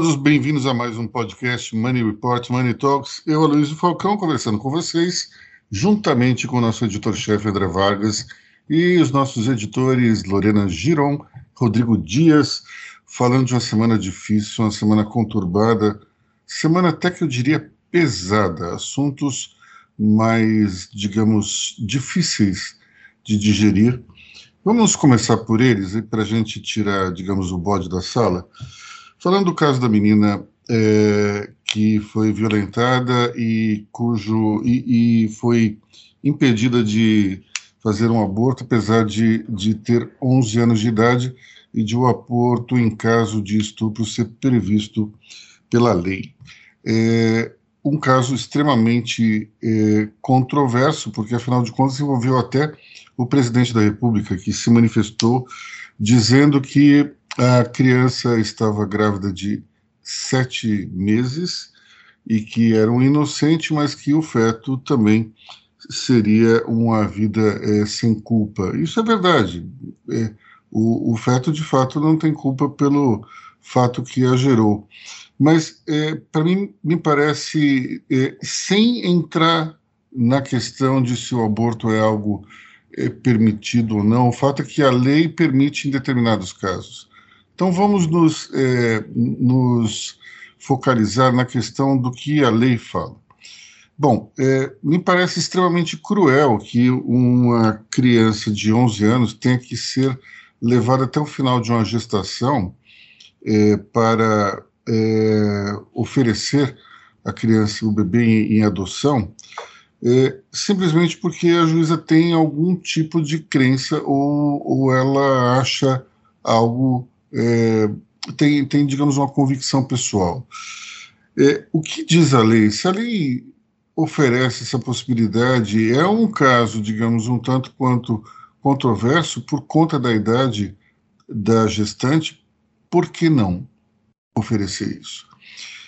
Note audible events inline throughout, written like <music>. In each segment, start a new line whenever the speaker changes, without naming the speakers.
todos, bem-vindos a mais um podcast Money Report, Money Talks. Eu, Aloysio Falcão, conversando com vocês, juntamente com o nosso editor-chefe André Vargas e os nossos editores Lorena Giron, Rodrigo Dias, falando de uma semana difícil, uma semana conturbada, semana até que eu diria pesada, assuntos mais, digamos, difíceis de digerir. Vamos começar por eles, para a gente tirar, digamos, o bode da sala. Falando do caso da menina é, que foi violentada e cujo e, e, foi impedida de fazer um aborto, apesar de, de ter 11 anos de idade e de o um aborto em caso de estupro ser previsto pela lei. É um caso extremamente é, controverso, porque afinal de contas envolveu até o presidente da República, que se manifestou dizendo que a criança estava grávida de sete meses e que era um inocente, mas que o feto também seria uma vida é, sem culpa. Isso é verdade. É, o, o, feto, de fato, não tem culpa pelo fato que a gerou. Mas, é, para mim, me parece, é, sem entrar na questão de se o aborto é algo é, permitido ou não, o fato é que a lei permite em determinados casos. Então vamos nos, é, nos focalizar na questão do que a lei fala. Bom, é, me parece extremamente cruel que uma criança de 11 anos tenha que ser levada até o final de uma gestação é, para é, oferecer a criança, o bebê em, em adoção, é, simplesmente porque a juíza tem algum tipo de crença ou, ou ela acha algo é, tem, tem, digamos, uma convicção pessoal. É, o que diz a lei? Se a lei oferece essa possibilidade, é um caso, digamos, um tanto quanto controverso por conta da idade da gestante, por que não oferecer isso?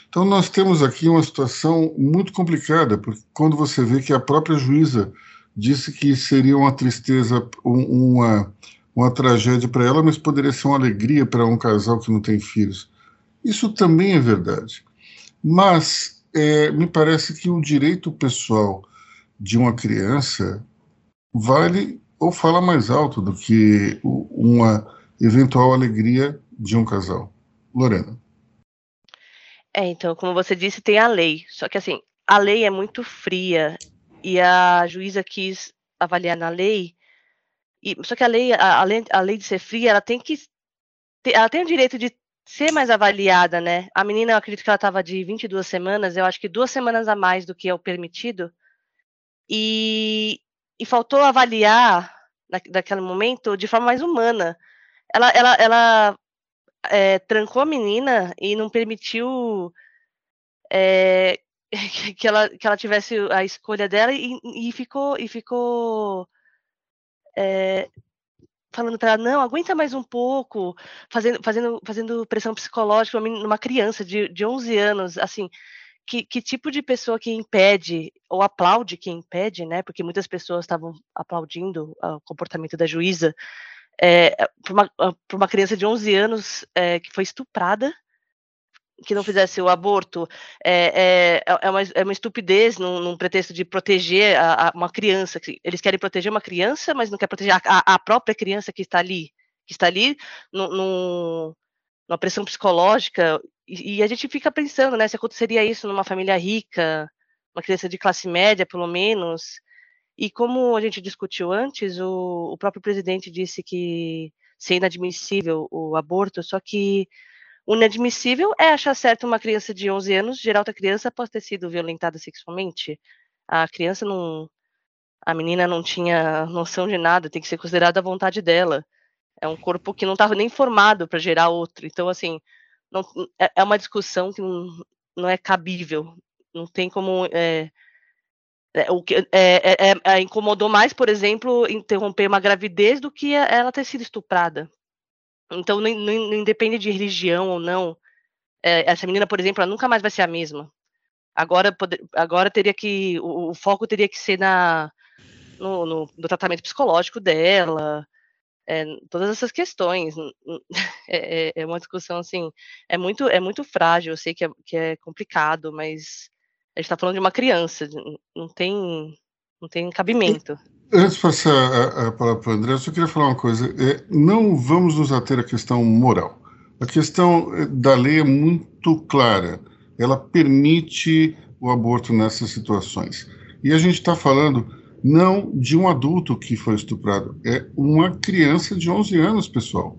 Então, nós temos aqui uma situação muito complicada, porque quando você vê que a própria juíza disse que seria uma tristeza, uma uma tragédia para ela, mas poderia ser uma alegria para um casal que não tem filhos. Isso também é verdade. Mas é, me parece que o direito pessoal de uma criança vale ou fala mais alto do que uma eventual alegria de um casal. Lorena.
É, então, como você disse, tem a lei. Só que assim, a lei é muito fria e a juíza quis avaliar na lei e, só que a lei, a, a, lei de ser fria, ela tem que. Ela tem o direito de ser mais avaliada, né? A menina, eu acredito que ela estava de 22 semanas, eu acho que duas semanas a mais do que é o permitido. E, e faltou avaliar, na, naquele momento, de forma mais humana. Ela, ela, ela é, trancou a menina e não permitiu é, <laughs> que, ela, que ela tivesse a escolha dela e, e ficou. E ficou é, falando para ela, não, aguenta mais um pouco, fazendo, fazendo, fazendo pressão psicológica numa criança de, de 11 anos, assim, que, que tipo de pessoa que impede, ou aplaude quem impede, né, porque muitas pessoas estavam aplaudindo o comportamento da juíza, é, para uma, uma, criança de 11 anos é, que foi estuprada, que não fizesse o aborto é, é, é, uma, é uma estupidez num, num pretexto de proteger a, a uma criança. Eles querem proteger uma criança, mas não quer proteger a, a própria criança que está ali, que está ali numa pressão psicológica. E, e, a gente fica pensando, né, se aconteceria isso numa família rica, uma criança de classe média, pelo menos. E como a gente discutiu antes, o, o próprio presidente disse que seria inadmissível o aborto, só que o inadmissível é achar certo uma criança de 11 anos gerar outra criança após ter sido violentada sexualmente. A criança não. A menina não tinha noção de nada, tem que ser considerada a vontade dela. É um corpo que não estava nem formado para gerar outro. Então, assim, não, é, é uma discussão que não, não é cabível. Não tem como. É, é, o que é, é, é, é incomodou mais, por exemplo, interromper uma gravidez do que ela ter sido estuprada. Então, não, não, não independe de religião ou não. É, essa menina, por exemplo, ela nunca mais vai ser a mesma. Agora, poder, agora teria que. O, o, foco teria que ser na, no, no, no tratamento psicológico dela. é, todas essas questões. <laughs> É, é, é, uma discussão assim, é muito, é muito frágil. Eu sei que é, que é complicado, mas a gente está falando de uma criança, não tem, não tem cabimento.
Antes de passar a, a palavra para o André, eu só queria falar uma coisa. É, não vamos nos ater à questão moral. A questão é, da lei é muito clara. Ela permite o aborto nessas situações. E a gente está falando não de um adulto que foi estuprado, é uma criança de 11 anos, pessoal.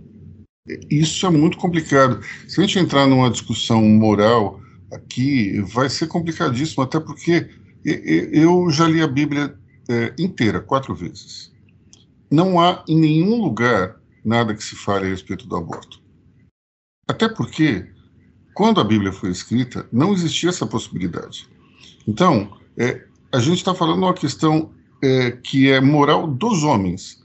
Isso é muito complicado. Se a gente entrar numa discussão moral aqui, vai ser complicadíssimo, até porque eu já li a Bíblia é, inteira, quatro vezes. Não há em nenhum lugar nada que se fale a respeito do aborto. Até porque, quando a Bíblia foi escrita, não existia essa possibilidade. Então, é, a gente está falando uma questão é, que é moral dos homens.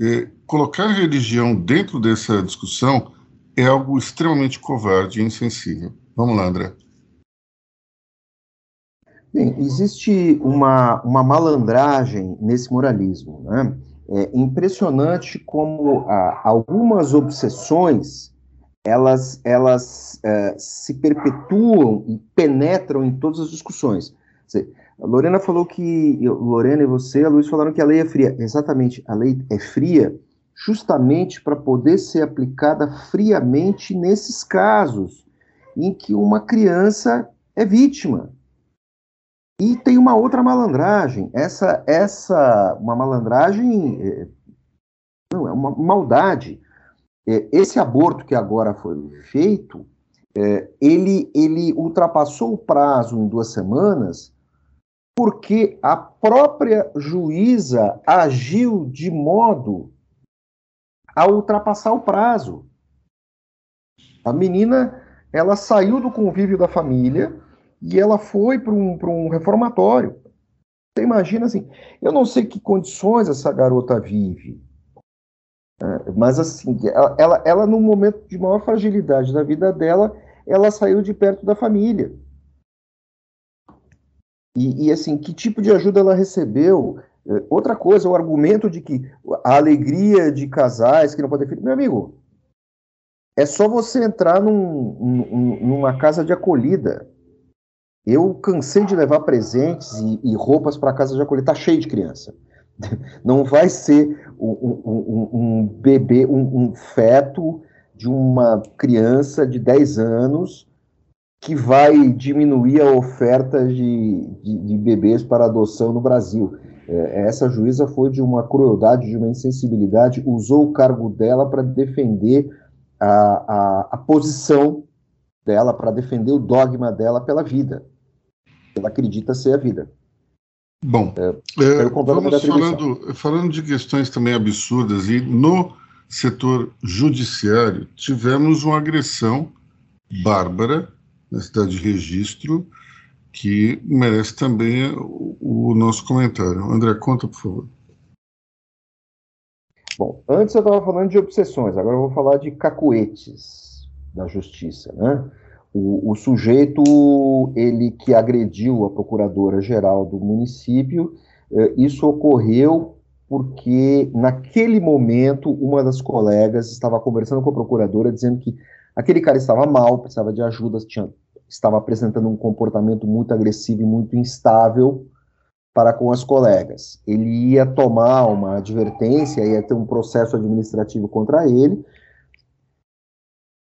É, colocar religião dentro dessa discussão é algo extremamente covarde e insensível. Vamos lá, André.
Bem, existe uma, uma malandragem nesse moralismo. Né? É impressionante como ah, algumas obsessões elas, elas é, se perpetuam e penetram em todas as discussões. A Lorena falou que, Lorena e você, a Luiz falaram que a lei é fria. Exatamente, a lei é fria justamente para poder ser aplicada friamente nesses casos em que uma criança é vítima. E tem uma outra malandragem. Essa, essa, uma malandragem, é, não, é uma maldade. É, esse aborto que agora foi feito, é, ele, ele ultrapassou o prazo em duas semanas porque a própria juíza agiu de modo a ultrapassar o prazo. A menina, ela saiu do convívio da família e ela foi para um, um reformatório. Você imagina assim, eu não sei que condições essa garota vive, né, mas assim, ela, ela, ela no momento de maior fragilidade da vida dela, ela saiu de perto da família. E, e, assim, que tipo de ajuda ela recebeu? É, outra coisa, o argumento de que a alegria de casais que não podem filho, meu amigo, é só você entrar num, num, numa casa de acolhida. Eu cansei de levar presentes e, e roupas para casa de acolhida, tá cheio de criança. <laughs> Não vai ser um, um, um bebê, um, feto de uma criança de 10 anos que vai diminuir a oferta de, de, de bebês para adoção no Brasil. É, essa juíza foi de uma crueldade, de uma insensibilidade, usou o cargo dela para defender a, a, a posição dela, para defender o dogma dela pela vida. Ela acredita ser a vida.
Bom, é, é, vamos falando, falando de questões também absurdas, e no setor judiciário tivemos uma agressão bárbara na cidade de Registro, que merece também o, o nosso comentário. André, conta, por favor.
Bom, antes eu estava falando de obsessões, agora eu vou falar de cacuetes da justiça, né? O, o, sujeito, ele que agrediu a procuradora-geral do município, eh, isso ocorreu porque, naquele momento, uma das colegas estava conversando com a procuradora, dizendo que Aquele cara estava mal, precisava de ajuda, tinha, estava apresentando um comportamento muito agressivo e muito instável para com as colegas. Ele ia tomar uma advertência, ia ter um processo administrativo contra ele,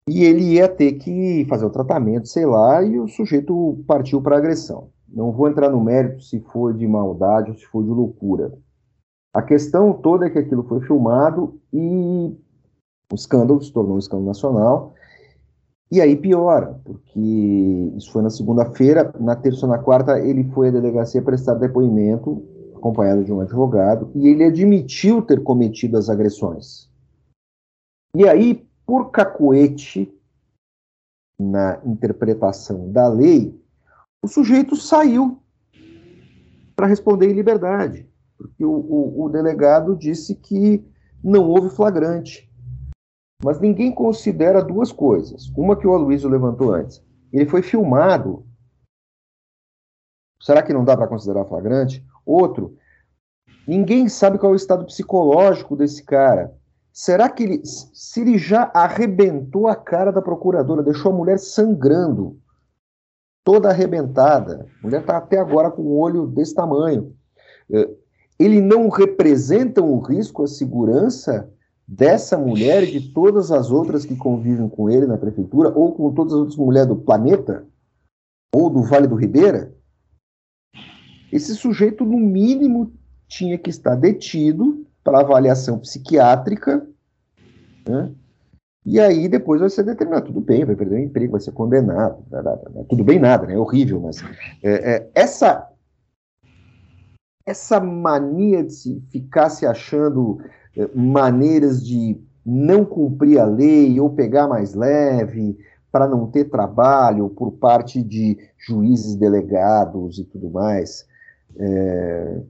e ele ia ter que fazer o tratamento, sei lá, e o sujeito partiu para agressão. Não vou entrar no mérito se foi de maldade ou se foi de loucura. A questão toda é que aquilo foi filmado e o escândalo se tornou um escândalo nacional. E aí piora, porque isso foi na segunda-feira, na terça ou na quarta ele foi à delegacia prestar depoimento, acompanhado de um advogado, e ele admitiu ter cometido as agressões. E aí, por cacoete, na interpretação da lei, o sujeito saiu para responder em liberdade, porque o, o, o delegado disse que não houve flagrante. Mas ninguém considera duas coisas. Uma que o Aloysio levantou antes. Ele foi filmado. Será que não dá para considerar flagrante? Outro, ninguém sabe qual é o estado psicológico desse cara. Será que ele, se ele já arrebentou a cara da procuradora, deixou a mulher sangrando, toda arrebentada, a mulher está até agora com o olho desse tamanho, é, ele não representa um risco à segurança dessa mulher e de todas as outras que convivem com ele na prefeitura, ou com todas as outras mulheres do planeta, ou do Vale do Ribeira? Esse sujeito, no mínimo, tinha que estar detido para avaliação psiquiátrica, né? e aí depois vai ser determinado, tudo bem, vai perder o emprego, vai ser condenado, tudo bem nada, né? é horrível, mas é, é, essa essa mania de se ficar se achando é, maneiras de não cumprir a lei ou pegar mais leve para não ter trabalho por parte de juízes delegados e tudo mais, é,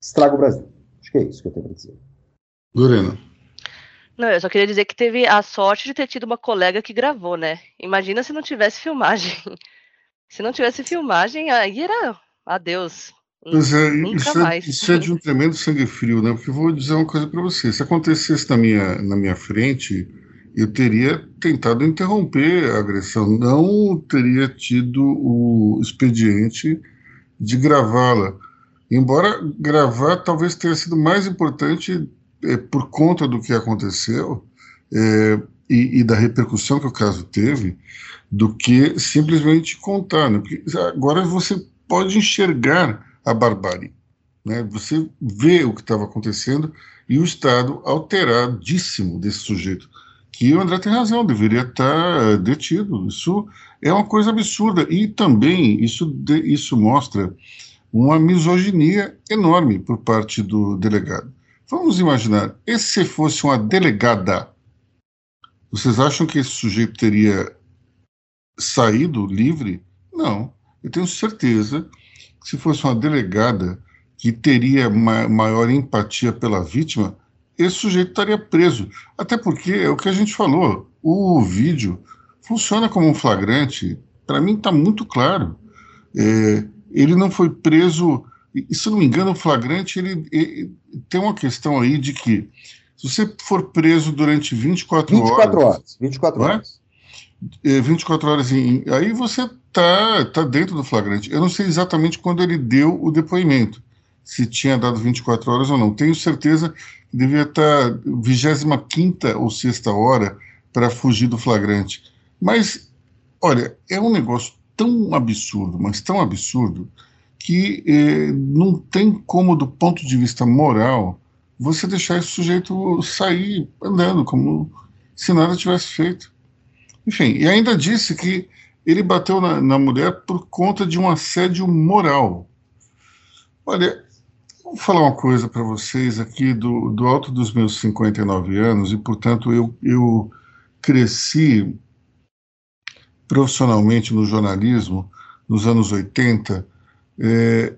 estraga o Brasil. Acho que é isso que eu tenho para dizer.
Lorena.
Não, eu só queria dizer que teve a sorte de ter tido uma colega que gravou, né? Imagina se não tivesse filmagem. <laughs> Se não tivesse filmagem, aí era adeus.
Pois é, isso é, isso é, de um tremendo sangue frio, né? Porque eu vou dizer uma coisa para você. Se acontecesse na minha, na minha frente, eu teria tentado interromper a agressão, não teria tido o expediente de gravá-la. Embora gravar talvez tenha sido mais importante é, por conta do que aconteceu é, e, e, da repercussão que o caso teve, do que simplesmente contar. Né? Porque agora você pode enxergar a barbárie. Né? Você vê o que estava acontecendo e o estado alteradíssimo desse sujeito. Que o André tem razão, deveria estar detido. Isso é uma coisa absurda. E também isso, isso mostra uma misoginia enorme por parte do delegado. Vamos imaginar, e se fosse uma delegada? Vocês acham que esse sujeito teria saído livre? Não. Eu tenho certeza que se fosse uma delegada que teria ma maior empatia pela vítima, esse sujeito estaria preso. Até porque é o que a gente falou, o vídeo funciona como um flagrante. Para mim está muito claro. É, ele não foi preso. E, se não me engano, o flagrante ele, ele, tem uma questão aí de que se você for preso durante 24,
24 horas, horas 24 é? horas.
É, 24 horas em, aí você tá, tá dentro do flagrante. Eu não sei exatamente quando ele deu o depoimento, se tinha dado 24 horas ou não. Tenho certeza que devia estar 25 ou sexta hora para fugir do flagrante. Mas, olha, é um negócio tão absurdo, mas tão absurdo, que eh, não tem como, do ponto de vista moral, você deixar esse sujeito sair andando como se nada tivesse feito. Enfim, e ainda disse que ele bateu na, na mulher por conta de um assédio moral. Olha, vou falar uma coisa para vocês aqui do, do alto dos meus 59 anos, e portanto eu, eu cresci profissionalmente no jornalismo nos anos 80, é,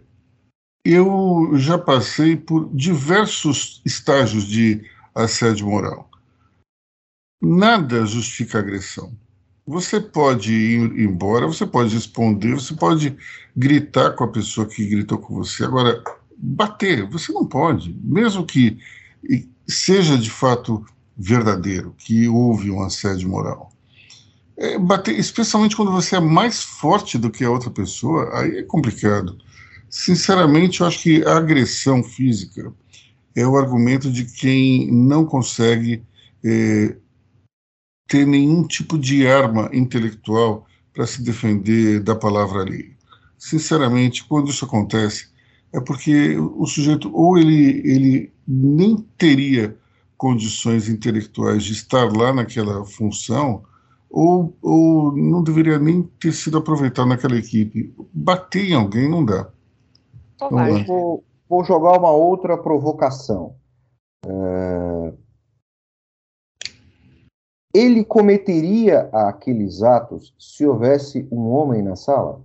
eu já passei por diversos estágios de assédio moral. Nada justifica agressão. Você pode ir embora, você pode responder, você pode gritar com a pessoa que gritou com você. Agora, bater, você não pode, mesmo que seja de fato verdadeiro, que houve um assédio moral. É, bater, especialmente quando você é mais forte do que a outra pessoa, aí é complicado. Sinceramente, eu acho que a agressão física é o argumento de quem não consegue é, ter nenhum tipo de arma intelectual para se defender da palavra alheia. Sinceramente, quando isso acontece, é porque o sujeito ou ele, ele nem teria condições intelectuais de estar lá naquela função, ou, ou não deveria nem ter sido aproveitado naquela equipe. Bater em alguém não dá.
Então, vou, vou, jogar uma outra provocação. É... Ele cometeria aqueles atos se houvesse um homem na sala?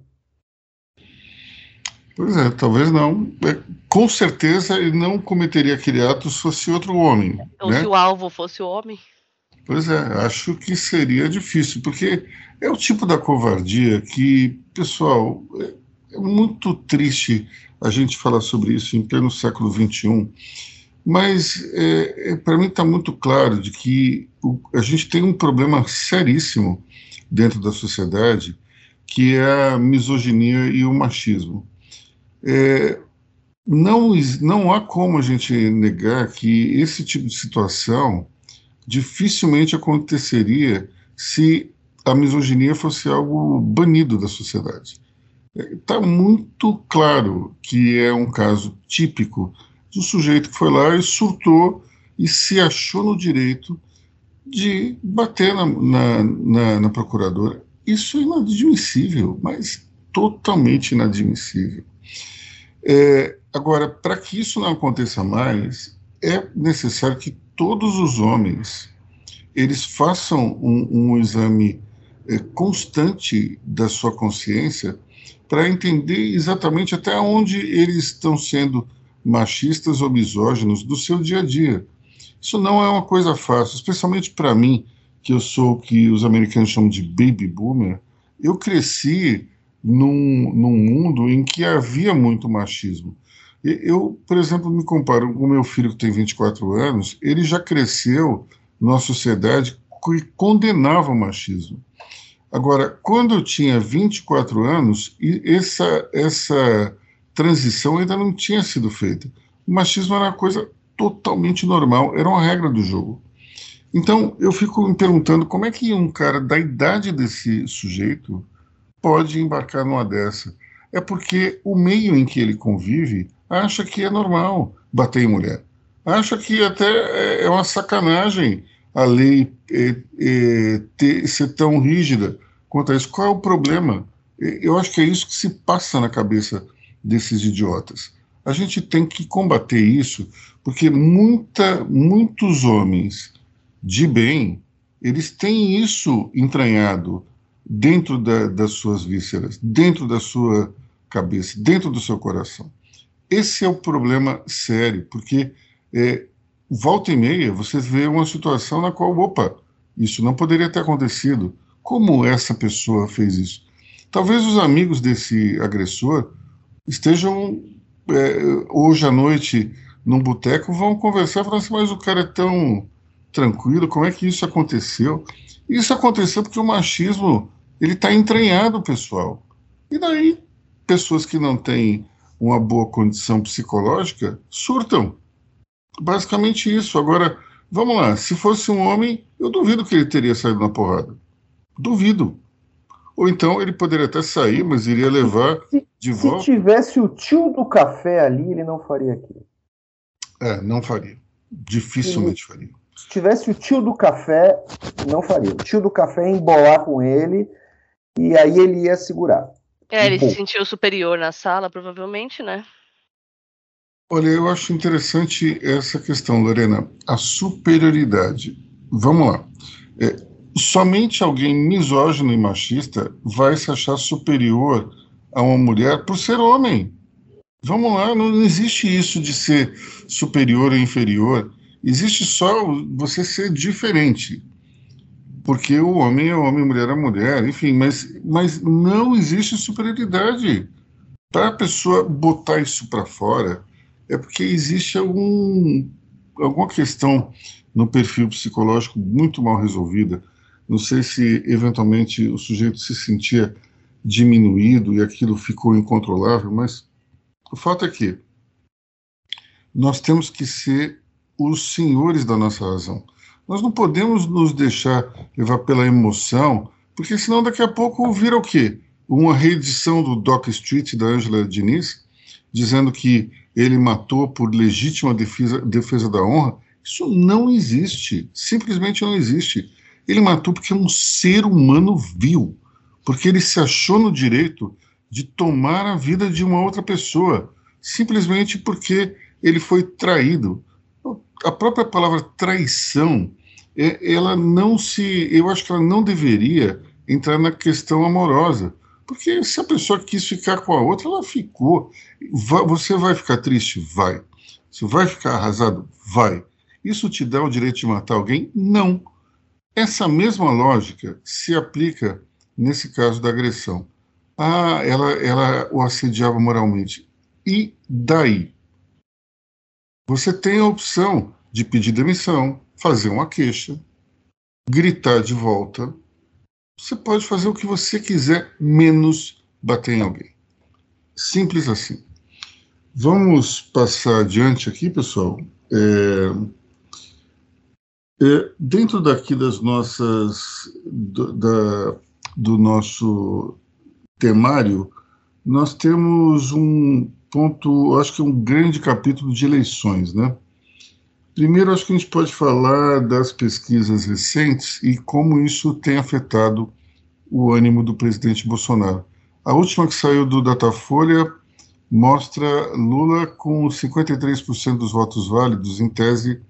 Pois é, talvez não. É, com certeza ele não cometeria aquele ato se fosse outro homem.
Ou
né?
se o alvo fosse o homem.
Pois é, acho que seria difícil, porque é o tipo da covardia que, pessoal, é, é muito triste a gente falar sobre isso em pleno século XXI, Mas é, é, para mim está muito claro de que o, a gente tem um problema seríssimo dentro da sociedade, que é a misoginia e o machismo. É, não, não há como a gente negar que esse tipo de situação dificilmente aconteceria se a misoginia fosse algo banido da sociedade. Está é, muito claro que é um caso típico do sujeito que foi lá e surtou e se achou no direito de bater na, na, na, na procuradora. Isso é inadmissível, mas totalmente inadmissível. É, agora, para que isso não aconteça mais, é necessário que todos os homens eles façam um, um exame é, constante da sua consciência para entender exatamente até onde eles estão sendo machistas ou misóginos do seu dia a dia. Isso não é uma coisa fácil, especialmente para mim, que eu sou o que os americanos chamam de baby boomer. Eu cresci num, num mundo em que havia muito machismo. Eu, por exemplo, me comparo com o meu filho que tem 24 anos, ele já cresceu numa sociedade que condenava o machismo. Agora, quando eu tinha 24 anos, essa, essa transição ainda não tinha sido feita. O machismo era uma coisa totalmente normal, era uma regra do jogo. Então, eu fico me perguntando como é que um cara da idade desse sujeito pode embarcar numa dessa. É porque o meio em que ele convive acha que é normal bater em mulher. Acha que até é uma sacanagem a lei é, é, ter, ser tão rígida quanto a isso. Qual é o problema? Eu acho que é isso que se passa na cabeça desses idiotas. A gente tem que combater isso, porque muita, muitos homens de bem, eles têm isso entranhado dentro da, das suas vísceras, dentro da sua cabeça, dentro do seu coração. Esse é o problema sério, porque é, volta e meia você vê uma situação na qual, opa, isso não poderia ter acontecido. Como essa pessoa fez isso? Talvez os amigos desse agressor estejam é, hoje à noite num boteco, vão conversar, falando assim, mas o cara é tão tranquilo, como é que isso aconteceu? Isso aconteceu porque o machismo ele está entranhado, pessoal. E daí, pessoas que não têm uma boa condição psicológica surtam. Basicamente isso. Agora, vamos lá, se fosse um homem, eu duvido que ele teria saído na porrada. Duvido. Ou então ele poderia até sair, mas iria levar
se,
de volta.
Se tivesse o tio do café ali, ele não faria aquilo.
É, não faria. Dificilmente faria.
Se tivesse o tio do café, não faria. O tio do café ia embolar com ele e aí ele ia segurar.
É, ele se sentiu superior na sala, provavelmente, né?
Olha, eu acho interessante essa questão, Lorena. A superioridade. Vamos lá. É, somente alguém misógino e machista vai se achar superior a uma mulher por ser homem. Vamos lá, não existe isso de ser superior ou inferior. Existe só você ser diferente. Porque o homem é homem, a mulher é mulher, enfim, mas, mas não existe superioridade. Para a pessoa botar isso para fora, é porque existe algum, alguma questão no perfil psicológico muito mal resolvida. Não sei se eventualmente o sujeito se sentia diminuído e aquilo ficou incontrolável, mas o fato é que nós temos que ser os senhores da nossa razão. Nós não podemos nos deixar levar pela emoção, porque senão daqui a pouco vira o quê? Uma reedição do Doc Street da Angela Diniz, dizendo que ele matou por legítima defesa, defesa da honra, isso não existe, simplesmente não existe. Ele matou porque é um ser humano vil, porque ele se achou no direito de tomar a vida de uma outra pessoa, simplesmente porque ele foi traído. A própria palavra traição, ela não se, eu acho que ela não deveria entrar na questão amorosa, porque se a pessoa quis ficar com a outra, ela ficou. Você vai ficar triste? Vai. Você vai ficar arrasado? Vai. Isso te dá o direito de matar alguém? Não. Essa mesma lógica se aplica nesse caso da agressão. Ah, ela, ela o assediava moralmente. E daí? você tem a opção de pedir demissão, fazer uma queixa, gritar de volta. Você pode fazer o que você quiser, menos bater em alguém. Simples assim. Vamos passar adiante aqui, pessoal. É, é, dentro daqui das nossas do, da, do nosso temário, nós temos um ponto, acho que é um grande capítulo de eleições, né? Primeiro, acho que a gente pode falar das pesquisas recentes e como isso tem afetado o ânimo do presidente Bolsonaro. A última que saiu do Datafolha mostra Lula com 53% dos votos válidos, em tese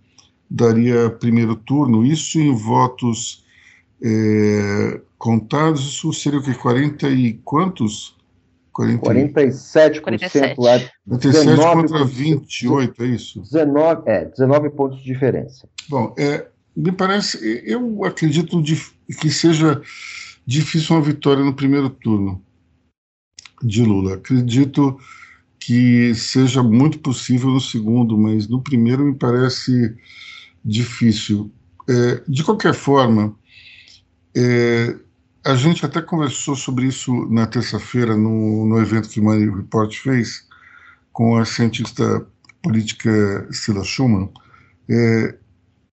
daria primeiro turno, isso em votos é, contados, isso seria o que, 40 e quantos?
40... 47%, 47.
lá. 47 contra 28, é isso?
19, é, 19 pontos de diferença.
Bom, é, me parece, eu acredito que seja difícil uma vitória no primeiro turno de Lula. Acredito que seja muito possível no segundo, mas no primeiro me parece difícil. É, de qualquer forma, é, a gente até conversou sobre isso na terça-feira no, no evento que o Money Report fez com a cientista política Sila Schumann. É,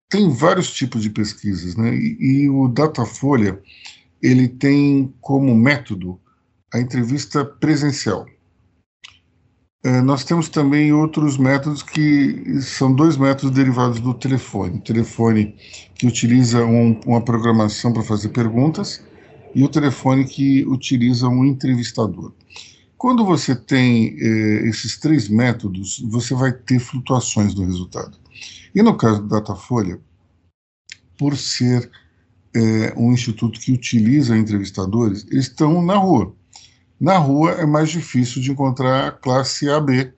tem vários tipos de pesquisas, né? E, e, o Datafolha ele tem como método a entrevista presencial. É, nós temos também outros métodos que são dois métodos derivados do telefone. O telefone que utiliza um, uma programação para fazer perguntas e o telefone que utiliza um entrevistador. Quando você tem eh, esses três métodos, você vai ter flutuações no resultado. E no caso do Datafolha, por ser eh, um instituto que utiliza entrevistadores, eles estão na rua. Na rua é mais difícil de encontrar a classe AB,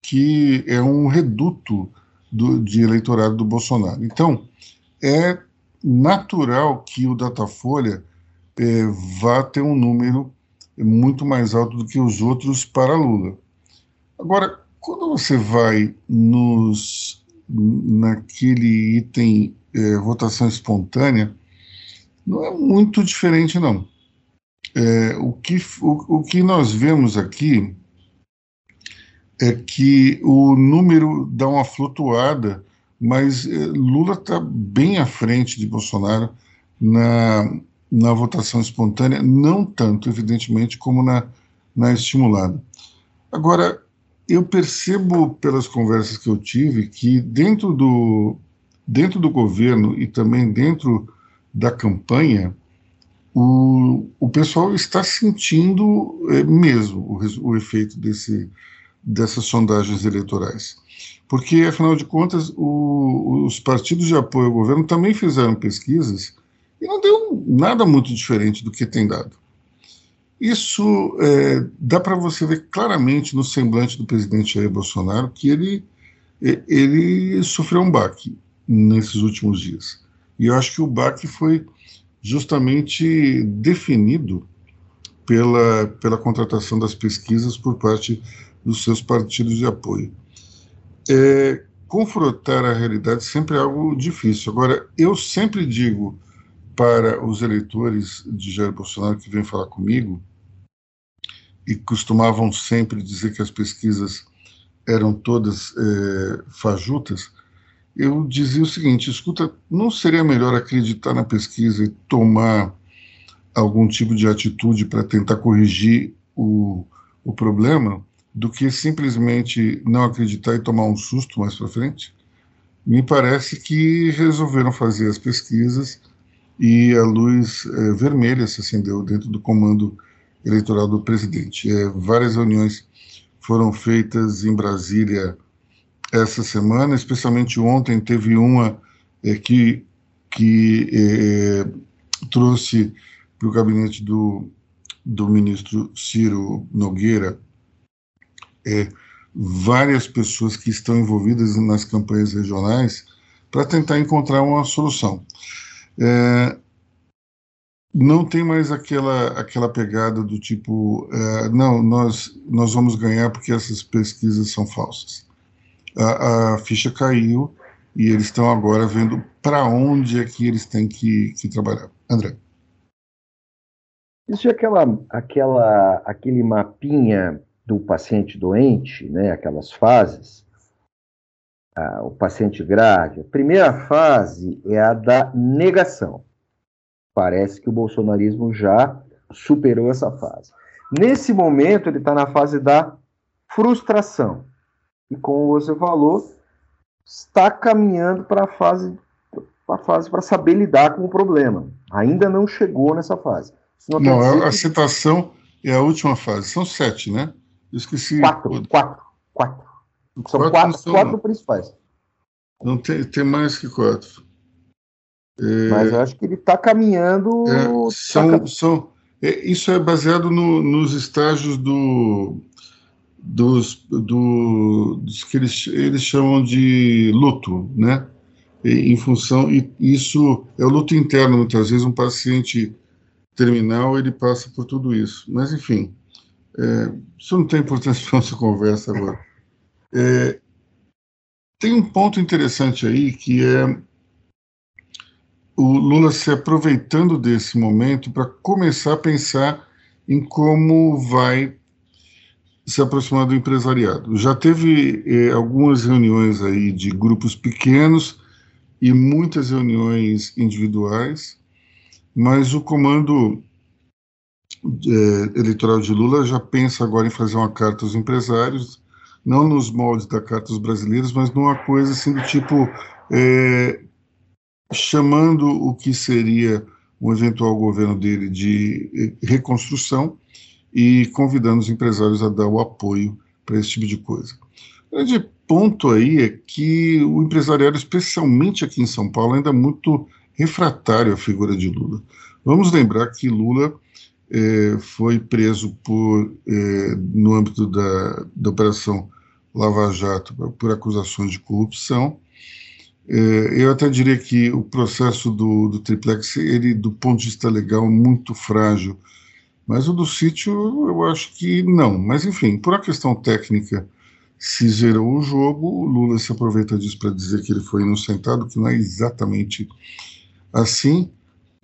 que é um reduto do, de eleitorado do Bolsonaro. Então, é natural que o Datafolha é, vá ter um número muito mais alto do que os outros para Lula. Agora, quando você vai nos naquele item é, votação espontânea, não é muito diferente, não. É, o, que, o, o que nós vemos aqui é que o número dá uma flutuada, mas é, Lula está bem à frente de Bolsonaro na, na votação espontânea, não tanto, evidentemente, como na, na estimulada. Agora, eu percebo pelas conversas que eu tive que dentro do, dentro do governo e também dentro da campanha, o, o pessoal está sentindo é, mesmo o, o efeito desse, dessas sondagens eleitorais. Porque, afinal de contas, o, os partidos de apoio ao governo também fizeram pesquisas e não deu nada muito diferente do que tem dado. Isso é, dá para você ver claramente no semblante do presidente Jair Bolsonaro que ele, é, ele sofreu um baque nesses últimos dias. E eu acho que o baque foi justamente definido pela, pela contratação das pesquisas por parte dos seus partidos de apoio. É, confrontar a realidade sempre é algo difícil. Agora, eu sempre digo para os eleitores de Jair Bolsonaro que vêm falar comigo e costumavam sempre dizer que as pesquisas eram todas é, fajutas, eu dizia o seguinte: escuta, não seria melhor acreditar na pesquisa e tomar algum tipo de atitude para tentar corrigir o, o problema do que simplesmente não acreditar e tomar um susto mais para frente? Me parece que resolveram fazer as pesquisas e a luz é, vermelha se acendeu dentro do comando eleitoral do presidente. É, várias reuniões foram feitas em Brasília essa semana, especialmente ontem teve uma é, que, que trouxe para o gabinete do, do ministro Ciro Nogueira várias pessoas que estão envolvidas nas campanhas regionais para tentar encontrar uma solução é, não tem mais aquela, aquela pegada do tipo, é, não, nós, nós vamos ganhar porque essas pesquisas são falsas. a, a ficha caiu e eles estão agora vendo para onde é que eles têm que, que trabalhar. André.
Existe aquela, aquela, aquele mapinha do paciente doente, né, aquelas fases, o paciente grave. A primeira fase é a da negação. Parece que o bolsonarismo já superou essa fase. Nesse momento, ele está na fase da frustração. E como você falou, está caminhando para a fase para fase para saber lidar com o problema. Ainda não chegou nessa fase.
Não, não a, a citação é a última fase. São sete, né?
Eu esqueci. Quatro, quatro, quatro. São quatro, quatro, são... quatro principais.
Não tem, tem mais que quatro.
É... Mas eu acho que ele está caminhando.
É, são, tá... são, é, isso é baseado no, nos estágios do, dos, do, dos que eles, eles chamam de luto, né? E, em função, e isso é o luto interno, muitas vezes um paciente terminal ele passa por tudo isso. Mas, enfim, é, isso não tem importância <laughs> para nossa conversa agora. É, tem um ponto interessante aí que é o Lula se aproveitando desse momento para começar a pensar em como vai se aproximar do empresariado. Já teve eh, algumas reuniões aí de grupos pequenos e muitas reuniões individuais, mas o comando eh, eleitoral de Lula já pensa agora em fazer uma carta aos empresários, não nos moldes da carta dos brasileiros, mas numa coisa assim do tipo eh, chamando o que seria um eventual governo dele de reconstrução e convidando os empresários a dar o apoio para esse tipo de coisa. O grande ponto aí é que o empresariado, especialmente aqui em São Paulo, ainda é muito refratário à figura de Lula. Vamos lembrar que Lula eh, foi preso por, eh, no âmbito da, da Operação Lava Jato por acusações de corrupção. Eh, eu até diria que o processo do, do triplex, ele, do ponto de vista legal, muito frágil mas o do sítio, eu acho que não. Mas, enfim, por uma questão técnica, se zerou o jogo, o Lula se aproveita disso para dizer que ele foi inocentado, que não é exatamente assim.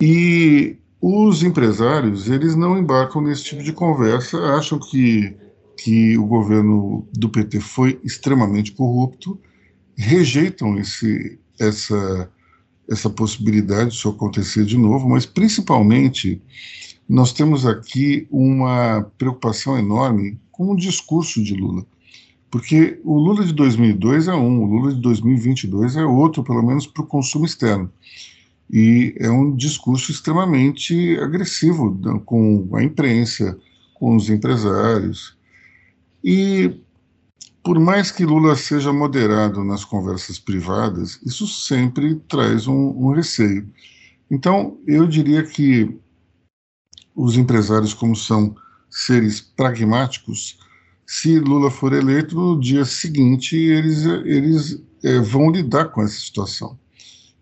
E os empresários, eles não embarcam nesse tipo de conversa, acham que, que o governo do PT foi extremamente corrupto, rejeitam esse, essa, essa possibilidade de isso acontecer de novo, mas principalmente nós temos aqui uma preocupação enorme com o discurso de Lula. Porque o Lula de 2002 é um, o Lula de 2022 é outro, pelo menos para o consumo externo. E é um discurso extremamente agressivo com a imprensa, com os empresários. E por mais que Lula seja moderado nas conversas privadas, isso sempre traz um, um receio. Então, eu diria que os empresários, como são seres pragmáticos, se Lula for eleito, no dia seguinte eles, eles é, vão lidar com essa situação.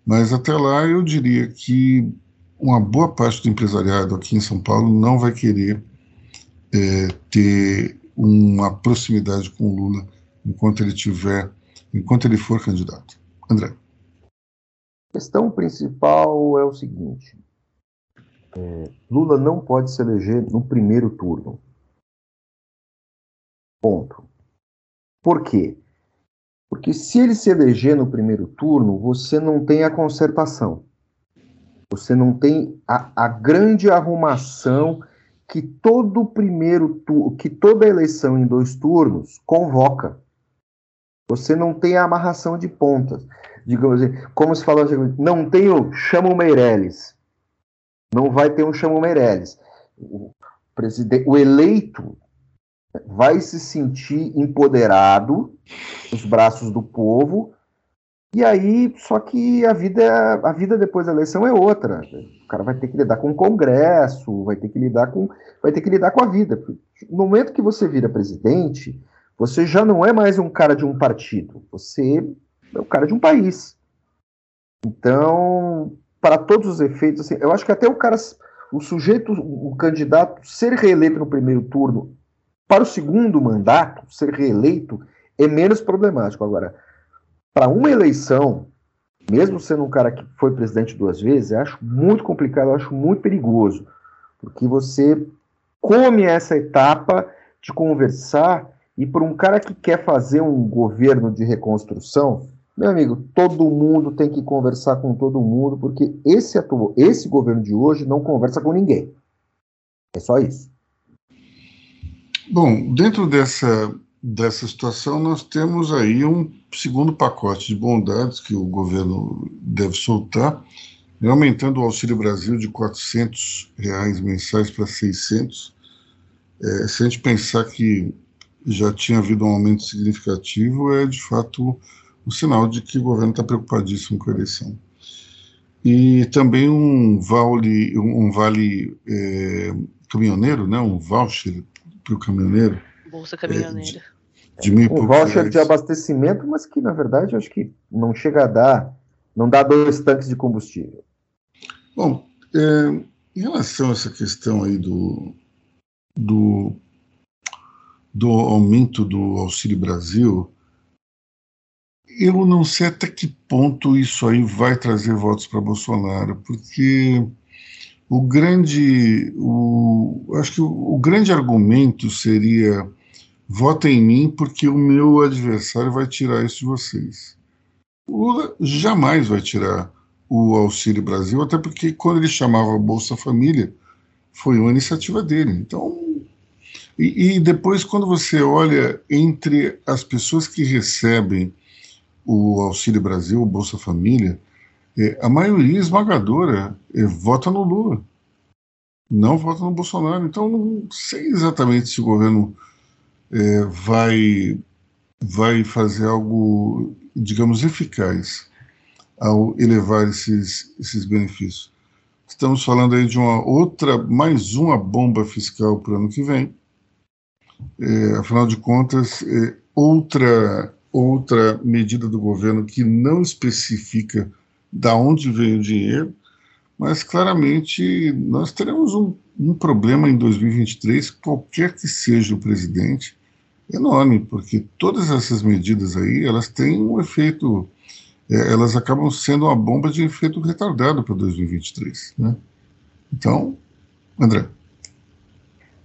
Mas até lá eu diria que uma boa parte do empresariado aqui em São Paulo não vai querer é, ter uma proximidade com o Lula enquanto ele tiver, enquanto ele for candidato. André.
A questão principal é o seguinte: é, Lula não pode se eleger no primeiro turno. Ponto. Por quê? Porque se ele se eleger no primeiro turno, você não tem a concertação. Você não tem a, a grande arrumação que todo primeiro que toda eleição em dois turnos convoca. Você não tem a amarração de pontas. Digamos assim, como se fala, não tem o chama o Meirelles não vai ter um Chamo Meirelles. O, o eleito vai se sentir empoderado nos braços do povo, e aí, só que a vida, a vida depois da eleição é outra. O cara vai ter que lidar com o Congresso, vai ter que lidar com, vai ter que lidar com a vida. No momento que você vira presidente, você já não é mais um cara de um partido, você é o cara de um país. Então, para todos os efeitos, assim, eu acho que até o cara, o sujeito, o candidato ser reeleito no primeiro turno para o segundo mandato, ser reeleito, é menos problemático. Agora, para uma eleição, mesmo sendo um cara que foi presidente duas vezes, eu acho muito complicado, eu acho muito perigoso, porque você come essa etapa de conversar e para um cara que quer fazer um governo de reconstrução, meu amigo, todo mundo tem que conversar com todo mundo, porque esse, atual, esse governo de hoje não conversa com ninguém. É só isso.
Bom, dentro dessa, dessa situação, nós temos aí um segundo pacote de bondades que o governo deve soltar, né, aumentando o Auxílio Brasil de 400 reais mensais para 600. É, se a gente pensar que já tinha havido um aumento significativo, é de fato um sinal de que o governo está preocupadíssimo com a eleição. E também um vale, um vale é, caminhoneiro, né, um voucher para o caminhoneiro.
Bolsa caminhoneira.
É, de, de mil um voucher reais. de abastecimento, mas que na verdade acho que não chega a dar, não dá dois tanques de combustível.
Bom, é, em relação a essa questão aí do, do, do aumento do Auxílio Brasil, eu não sei até que ponto isso aí vai trazer votos para Bolsonaro, porque o grande, o, acho que o, o, grande argumento seria votem em mim porque o meu adversário vai tirar isso de vocês. O Lula jamais vai tirar o Auxílio Brasil, até porque quando ele chamava Bolsa Família, foi uma iniciativa dele. Então, e, e depois quando você olha entre as pessoas que recebem o Auxílio Brasil, o Bolsa Família, é, a maioria esmagadora é, vota no Lula, não vota no Bolsonaro. Então, não sei exatamente se o governo é, vai, vai fazer algo, digamos, eficaz ao elevar esses, esses benefícios. Estamos falando aí de uma outra, mais uma bomba fiscal para o ano que vem. É, afinal de contas, é, outra outra medida do governo que não especifica da onde vem o dinheiro, mas claramente nós teremos um, um problema em 2023, qualquer que seja o presidente, enorme, porque todas essas medidas aí, elas têm um efeito, é, elas acabam sendo uma bomba de efeito retardado para 2023, né? Então, André.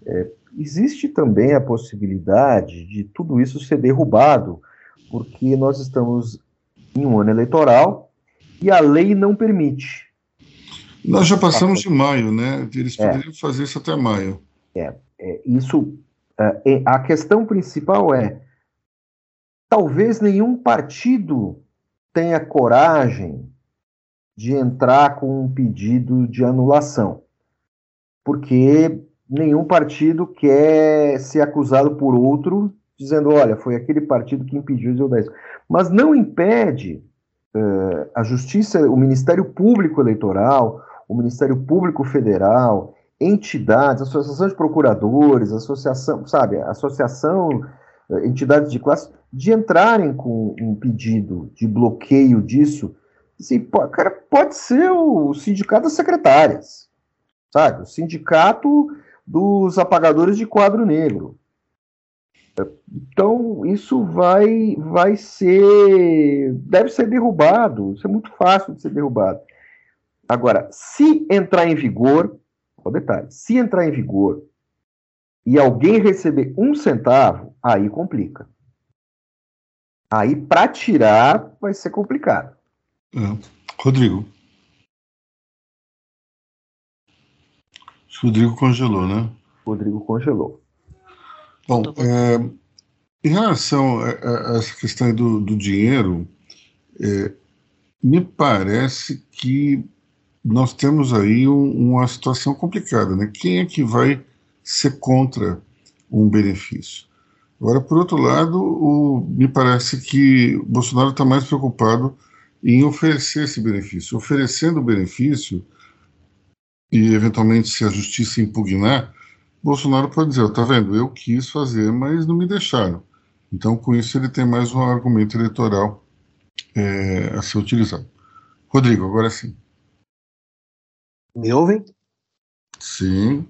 É, existe também a possibilidade de tudo isso ser derrubado porque nós estamos em um ano eleitoral e a lei não permite.
Nós já passamos de maio, né? Eles é. poderiam é. fazer isso até maio.
É, é isso. É, a questão principal é: talvez nenhum partido tenha coragem de entrar com um pedido de anulação, porque nenhum partido quer ser acusado por outro dizendo, olha, foi aquele partido que impediu de eu dar isso. Mas não impede a Justiça, o Ministério Público Eleitoral, o Ministério Público Federal, entidades, associação de procuradores, associação, sabe, associação, uh, entidades de classe, de entrarem com um pedido de bloqueio disso. Assim, cara, pode ser o sindicato das secretárias, sabe, o sindicato dos apagadores de quadro negro, então, isso vai, vai ser. deve ser derrubado. Isso é muito fácil de ser derrubado. Agora, se entrar em vigor, o detalhe, se entrar em vigor e alguém receber um centavo, aí complica. Aí, para tirar, vai ser complicado.
É. Rodrigo. Rodrigo congelou, né?
Rodrigo congelou.
Bom, é, em relação a, a, essa questão do, do dinheiro, é, me parece que nós temos aí um, uma situação complicada, né? Quem é que vai ser contra um benefício? Agora, por outro lado, o, me parece que Bolsonaro está mais preocupado em oferecer esse benefício. Oferecendo o benefício, e eventualmente se a justiça impugnar, Bolsonaro pode dizer, tá vendo, eu quis fazer, mas não me deixaram. Então, com isso, ele tem mais um argumento eleitoral é, a ser utilizado. Rodrigo, agora sim.
Me ouvem?
Sim.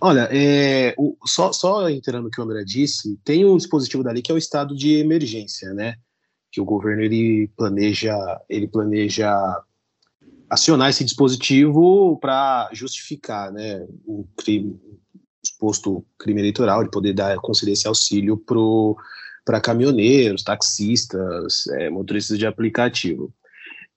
Olha, é, o, só, só entrando no que o André disse, tem um dispositivo dali que é o estado de emergência, né? Que o governo ele planeja, ele planeja acionar esse dispositivo para justificar, né, o crime, suposto crime eleitoral, de poder dar conceder esse auxílio para caminhoneiros, taxistas, é, motoristas de aplicativo.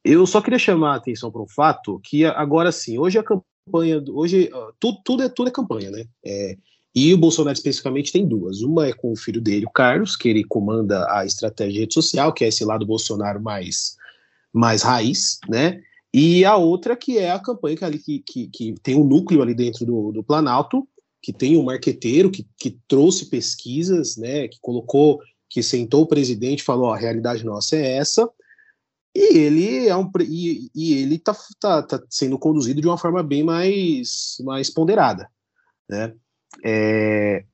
Eu só queria chamar a atenção para um fato que agora sim, hoje a campanha, hoje tudo, tudo, é, tudo é campanha, né? É, e o Bolsonaro especificamente tem duas. Uma é com o filho dele, o Carlos, que ele comanda a estratégia de rede social, que é esse lado Bolsonaro mais, mais raiz, né? E a outra que é a campanha que, ali, que, que, que tem um núcleo ali dentro do, do Planalto, que tem um marqueteiro que, que trouxe pesquisas, né? Que colocou, que sentou o presidente e falou: a realidade nossa é essa, e ele é um e, e ele tá, tá, tá, sendo conduzido de uma forma bem mais, mais ponderada, né? É,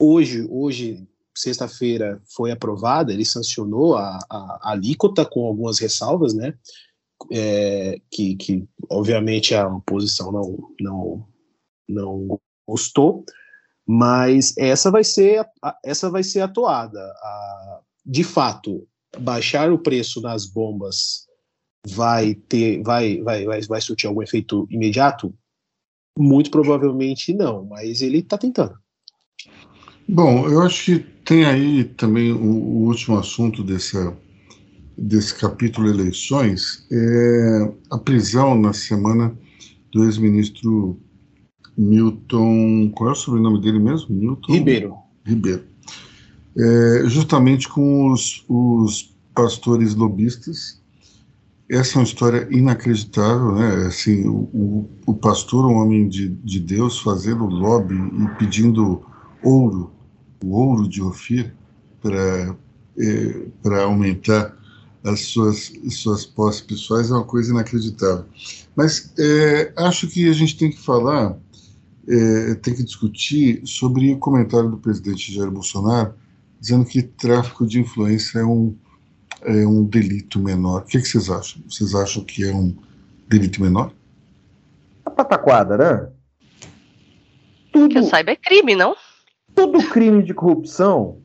hoje, hoje sexta-feira foi aprovada, ele sancionou a, a, a, alíquota com algumas ressalvas, né? É, que, que obviamente a oposição não, não, não gostou, mas essa vai ser essa vai ser atuada. A, de fato, baixar o preço nas bombas vai ter vai vai vai, vai surtir algum efeito imediato? Muito provavelmente não, mas ele está tentando.
Bom, eu acho que tem aí também o, o último assunto dessa, desse capítulo eleições, é a prisão na semana do ex-ministro Milton. Qual é o sobrenome dele mesmo?
Milton Ribeiro.
Ribeiro é, justamente com os, os pastores lobistas. Essa é uma história inacreditável, né? Assim, o, o pastor, um homem de, de Deus, fazendo lobby e pedindo ouro, o ouro de Ofir, para é, para aumentar as suas, suas posses pessoais é uma coisa inacreditável. Mas é, acho que a gente tem que falar, é, tem que discutir sobre o comentário do presidente Jair Bolsonaro dizendo que tráfico de influência é um, é um delito menor. O que, que vocês acham? Vocês acham que é um delito menor?
A pataquada, né?
Tudo, que eu saiba é crime, não?
Todo crime de corrupção,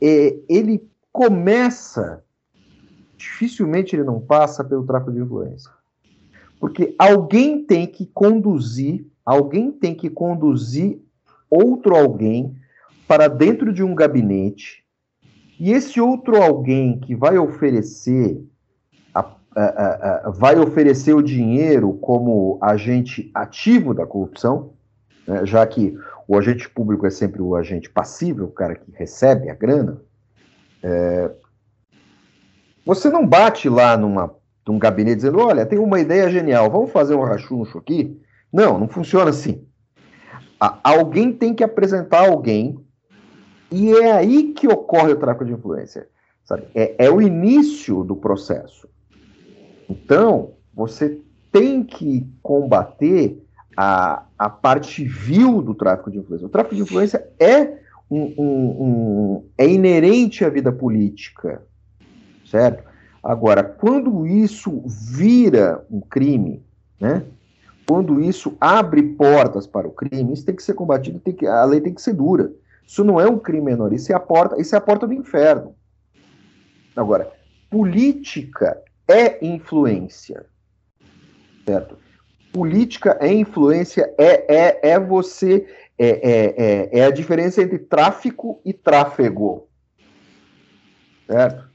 é, ele começa, dificilmente ele não passa pelo tráfico de influência. Porque alguém tem que conduzir, alguém tem que conduzir outro alguém para dentro de um gabinete e esse outro alguém que vai oferecer a, a, a, vai oferecer o dinheiro como agente ativo da corrupção, né, já que o agente público é sempre o agente passível, o cara que recebe a grana. É, você não bate lá numa, num gabinete dizendo: olha, tem uma ideia genial, vamos fazer um rachuncho aqui? Não, não funciona assim. alguém tem que apresentar alguém e é aí que ocorre o tráfico de influência. É, é o início do processo. Então, você tem que combater a, a parte vil do tráfico de influência. O tráfico de influência é, um, um, um, é inerente à vida política, certo? Agora, quando isso vira um crime, né? Quando isso abre portas para o crime, isso tem que ser combatido, tem que, a lei tem que ser dura. Isso não é um crime menor, isso é a porta, isso é a porta do inferno. Agora, política é influência. Certo? Política é influência, é, é, é você. É, é, é, é a diferença entre tráfico e tráfego. Certo?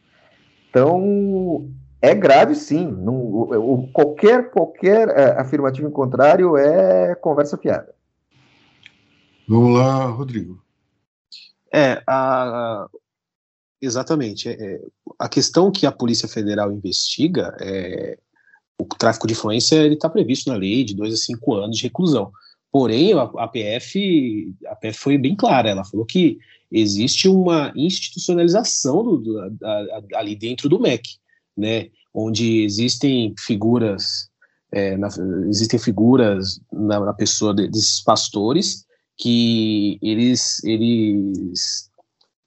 Então, é grave sim. Não, qualquer qualquer é, afirmativo em contrário é conversa fiada.
Vamos lá, Rodrigo.
É, a, exatamente. É, é, a questão que a Polícia Federal investiga é o tráfico de influência ele está previsto na lei de dois a cinco anos de reclusão. Porém, a, a, PF, a PF foi bem clara, ela falou que existe uma institucionalização do, do, da, ali dentro do MEC, né, onde existem figuras, é, na, existem figuras na, na pessoa de, desses pastores que eles eles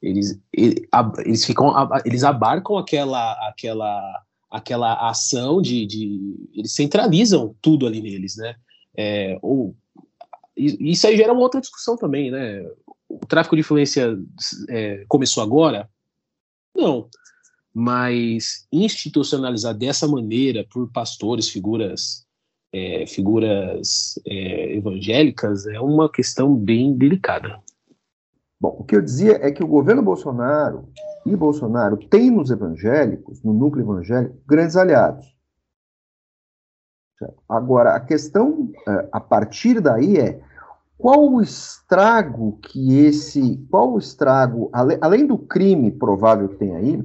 eles, eles ficam eles abarcam aquela aquela aquela ação de, de eles centralizam tudo ali neles né é, ou isso aí gera uma outra discussão também, né? O tráfico de influência é, começou agora? Não. Mas institucionalizar dessa maneira por pastores, figuras, é, figuras é, evangélicas, é uma questão bem delicada.
Bom, o que eu dizia é que o governo Bolsonaro e Bolsonaro têm nos evangélicos, no núcleo evangélico, grandes aliados. Agora, a questão é, a partir daí é qual o estrago que esse, qual o estrago, além do crime provável que tem aí,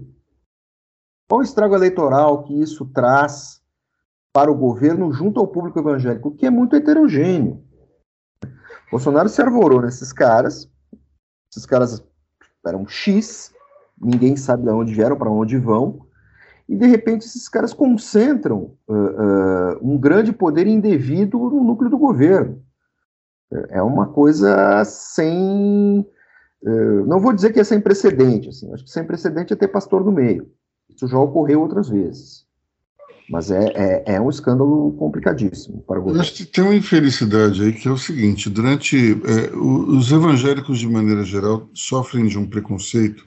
qual o estrago eleitoral que isso traz para o governo junto ao público evangélico, que é muito heterogêneo. Bolsonaro se arvorou nesses caras, esses caras eram X, ninguém sabe de onde vieram, para onde vão, e de repente esses caras concentram uh, uh, um grande poder indevido no núcleo do governo. É uma coisa sem. Uh, não vou dizer que é sem precedente, assim, acho que sem precedente é ter pastor no meio. Isso já ocorreu outras vezes. Mas é, é, é, um escândalo complicadíssimo para o governo.
Acho que tem uma infelicidade aí que é o seguinte: durante. É, os evangélicos, de maneira geral, sofrem de um preconceito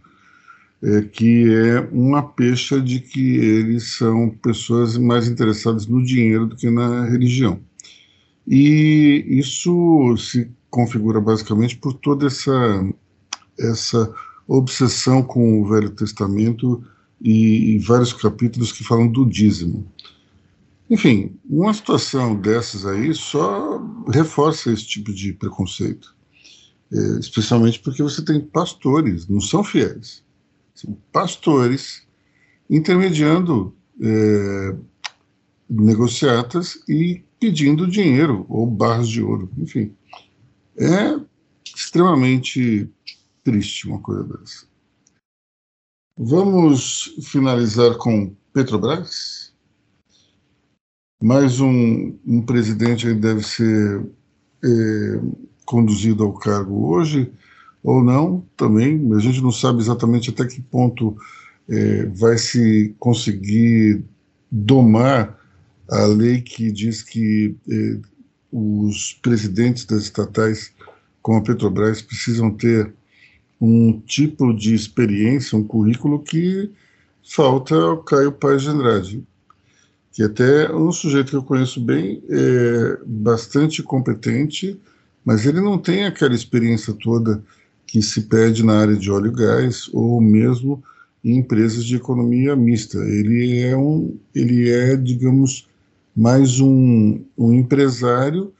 é, que é uma pecha de que eles são pessoas mais interessadas no dinheiro do que na religião. E isso se configura basicamente por toda essa, essa obsessão com o Velho Testamento e, vários capítulos que falam do dízimo. Enfim, uma situação dessas aí só reforça esse tipo de preconceito. É, especialmente porque você tem pastores, não são fiéis pastores intermediando é, negociatas e pedindo dinheiro ou barras de ouro, enfim. É extremamente triste uma coisa dessa. Vamos finalizar com Petrobras. Mais um, um presidente deve ser é, conduzido ao cargo hoje ou não, também. A gente não sabe exatamente até que ponto é, vai se conseguir domar a lei que diz que é, os presidentes das estatais, como a Petrobras, precisam ter um tipo de experiência, um currículo que falta ao Caio Paes de Andrade, que até é um sujeito que eu conheço bem, é bastante competente, mas ele não tem aquela experiência toda que se pede na área de óleo e gás ou mesmo em empresas de economia mista. Ele é um, ele é, digamos, mais um, um empresário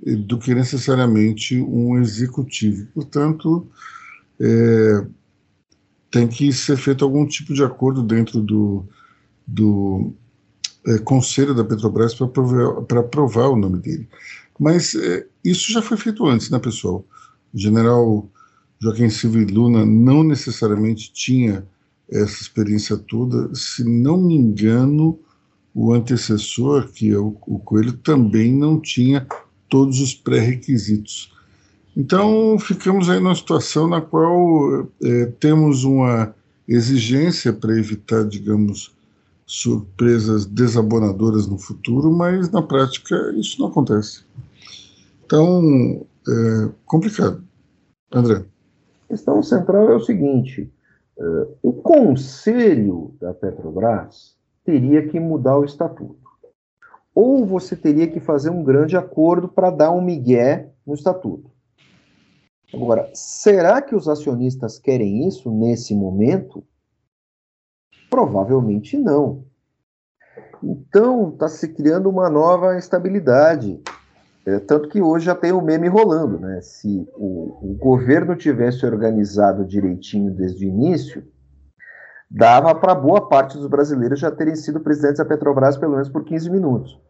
do que necessariamente um executivo. Portanto, é, tem que ser feito algum tipo de acordo dentro do, do é, conselho da Petrobras para aprovar, o nome dele. Mas é, isso já foi feito antes, né, pessoal? O general Joaquim Silva e Luna não necessariamente tinha essa experiência toda. Se não me engano, o antecessor, que é o, o Coelho, também não tinha todos os pré-requisitos. Então, ficamos aí numa situação na qual é, temos uma exigência para evitar, digamos, surpresas desabonadoras no futuro, mas na prática isso não acontece. Então, é complicado. André.
A questão central é o seguinte: uh, o conselho da Petrobras teria que mudar o estatuto. Ou você teria que fazer um grande acordo para dar um migué no estatuto. Agora, será que os acionistas querem isso nesse momento? Provavelmente não. Então, está se criando uma nova instabilidade. É, tanto que hoje já tem o meme rolando, né? Se o, o, governo tivesse organizado direitinho desde o início, dava para boa parte dos brasileiros já terem sido presidentes da Petrobras pelo menos por 15 minutos.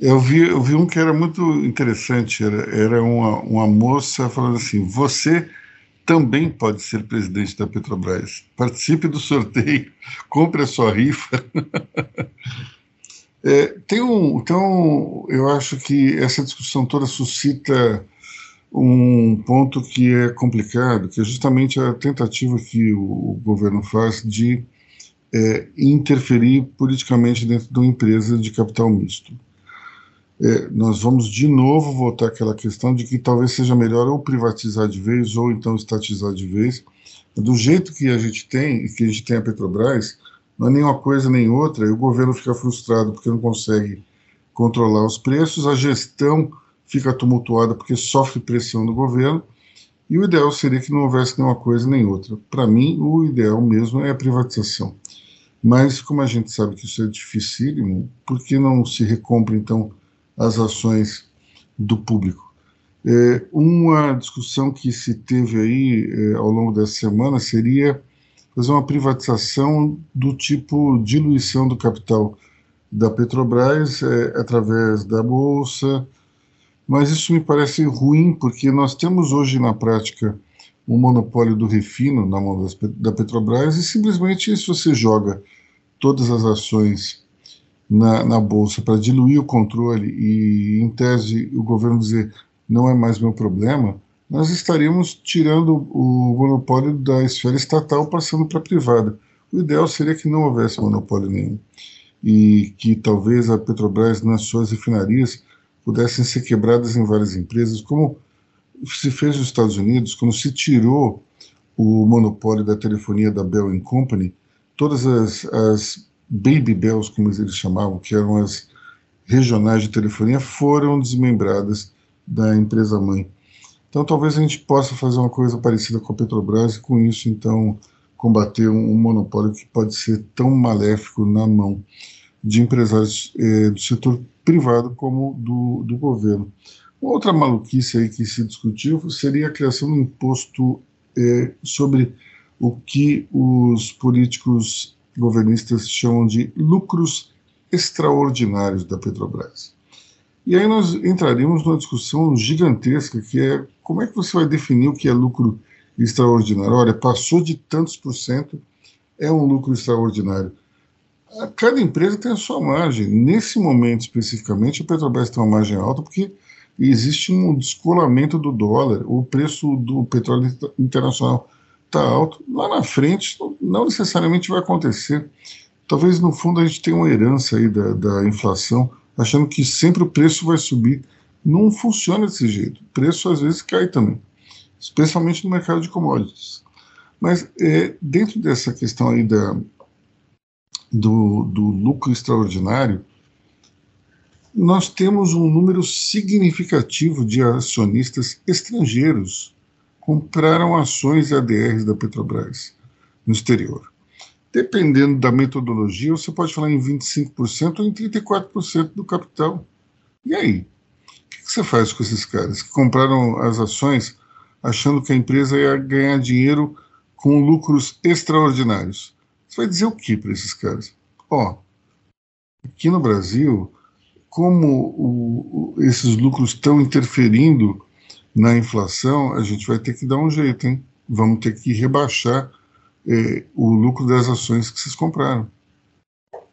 Eu vi, eu vi um que era muito interessante, era, era uma, uma moça falando assim, você também pode ser presidente da Petrobras. Participe do sorteio, <laughs> compre a sua rifa. <laughs> É, tem um, então, eu acho que essa discussão toda suscita um ponto que é complicado, que é justamente a tentativa que o, governo faz de é, interferir politicamente dentro de uma empresa de capital misto. É, nós vamos de novo voltar àquela questão de que talvez seja melhor ou privatizar de vez ou então estatizar de vez. Do jeito que a gente tem, e que a gente tem a Petrobras, não é nem uma coisa nem outra, e o governo fica frustrado porque não consegue controlar os preços, a gestão fica tumultuada porque sofre pressão do governo, e o ideal seria que não houvesse nenhuma coisa nem outra. Para mim, o ideal mesmo é a privatização. Mas, como a gente sabe que isso é dificílimo, por que não se recompra, então, as ações do público? É, uma discussão que se teve aí é, ao longo dessa semana seria fazer uma privatização do tipo diluição do capital da Petrobras é, através da Bolsa, mas isso me parece ruim, porque nós temos hoje na prática o monopólio do refino na mão das, da Petrobras e simplesmente se você joga todas as ações na, na bolsa para diluir o controle e, em tese, o governo dizer não é mais meu problema, nós estaríamos tirando o monopólio da esfera estatal passando para a privada. O ideal seria que não houvesse monopólio nenhum e que talvez a Petrobras nas suas refinarias pudessem ser quebradas em várias empresas, como se fez nos Estados Unidos, quando se tirou o monopólio da telefonia da Bell Company, todas as, as Baby Bells, como eles chamavam, que eram as regionais de telefonia, foram desmembradas da empresa mãe. Então, talvez a gente possa fazer uma coisa parecida com a Petrobras e, com isso, então, combater um, monopólio que pode ser tão maléfico na mão de empresários eh, do setor privado como do, do governo. Outra maluquice aí que se discutiu seria a criação de um imposto é, sobre o que os políticos governistas chamam de lucros extraordinários da Petrobras. E aí nós entraríamos numa discussão gigantesca que é como é que você vai definir o que é lucro extraordinário? Olha, passou de tantos por cento, é um lucro extraordinário. Cada empresa tem a sua margem. Nesse momento especificamente, a Petrobras tem uma margem alta porque existe um descolamento do dólar, o preço do petróleo internacional está alto. Lá na frente, não necessariamente vai acontecer. Talvez no fundo a gente tenha uma herança aí da, da inflação, achando que sempre o preço vai subir. Não funciona desse jeito. O preço às vezes cai também, especialmente no mercado de commodities. Mas é, dentro dessa questão aí da, do, do lucro extraordinário, nós temos um número significativo de acionistas estrangeiros compraram ações ADRs da Petrobras no exterior. Dependendo da metodologia, você pode falar em 25% ou em 34% do capital. E aí? O que você faz com esses caras que compraram as ações achando que a empresa ia ganhar dinheiro com lucros extraordinários? Você vai dizer o que para esses caras? Ó, aqui no Brasil, como o, o, esses lucros estão interferindo na inflação, a gente vai ter que dar um jeito, hein? Vamos ter que rebaixar é, o lucro das ações que vocês compraram.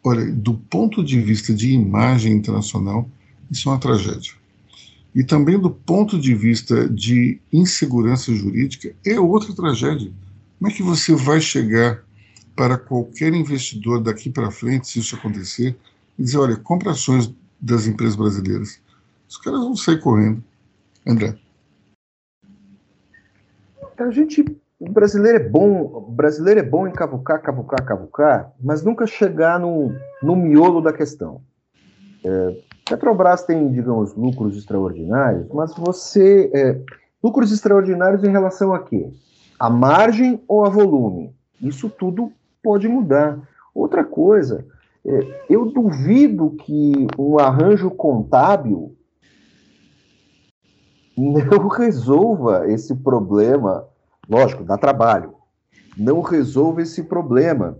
Olha, do ponto de vista de imagem internacional, isso é uma tragédia. E também do ponto de vista de insegurança jurídica, é outra tragédia. Como é que você vai chegar para qualquer investidor daqui para frente, se isso acontecer, e dizer, olha, compra ações das empresas brasileiras. Os caras vão sair correndo. André.
A gente, o brasileiro é bom, brasileiro é bom em cavucar, cavucar, cavucar, mas nunca chegar no, no miolo da questão. É, Petrobras tem, digamos, lucros extraordinários, mas você. É, lucros extraordinários em relação a quê? A margem ou a volume? Isso tudo pode mudar. Outra coisa, é, eu duvido que um arranjo contábil não <laughs> resolva esse problema. Lógico, dá trabalho. Não resolva esse problema.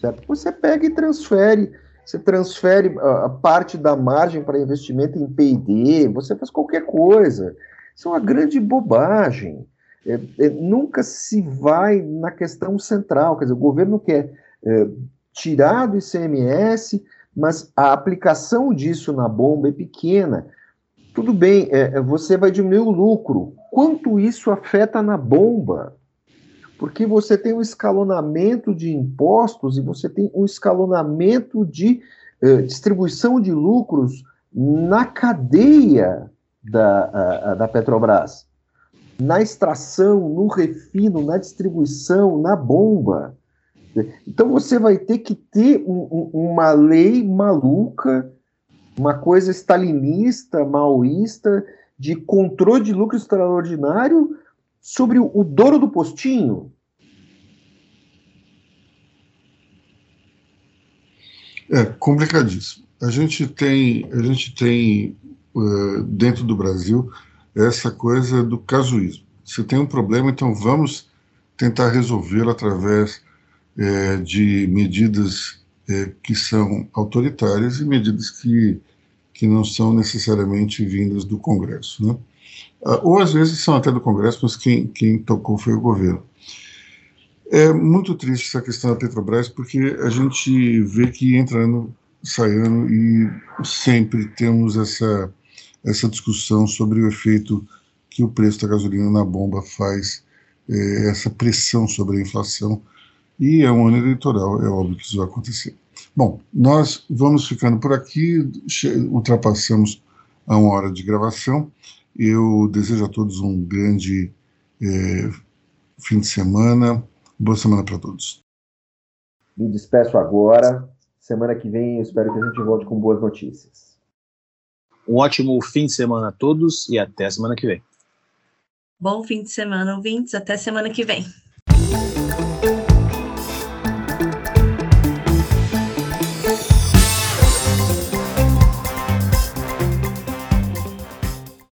Certo? Você pega e transfere. Você transfere a parte da margem para investimento em PD, você faz qualquer coisa. Isso é uma grande bobagem. É, é, nunca se vai na questão central, quer dizer, o governo quer é, tirar do ICMS, mas a aplicação disso na bomba é pequena. Tudo bem, é, é, você vai diminuir o lucro. Quanto isso afeta na bomba? Porque você tem um escalonamento de impostos e você tem um escalonamento de é, distribuição de lucros na cadeia da, da Petrobras, na extração, no refino, na distribuição, na bomba. Então você vai ter que ter um, um, uma lei maluca, uma coisa stalinista, maoísta, de controle de lucro extraordinário sobre o, dono do postinho.
É complicadíssimo. A gente tem, a gente tem uh, dentro do Brasil essa coisa do casuísmo. Se tem um problema, então vamos tentar resolvê-lo através é, de medidas é, que são autoritárias e medidas que, que não são necessariamente vindas do Congresso. Né? Ah, ou às vezes são até do Congresso, mas quem, quem tocou foi o governo. É muito triste essa questão da Petrobras, porque a gente vê que entra ano, sai ano e sempre temos essa, essa discussão sobre o efeito que o preço da gasolina na bomba faz, é, essa pressão sobre a inflação. E é um ano eleitoral, é óbvio que isso vai acontecer. Bom, nós vamos ficando por aqui, ultrapassamos a uma hora de gravação. Eu desejo a todos um grande é, fim de semana Boa semana para todos.
Me despeço agora. Semana que vem eu espero que a gente volte com boas notícias.
Um ótimo fim de semana a todos e até semana que vem.
Bom fim de semana, ouvintes. Até semana que vem.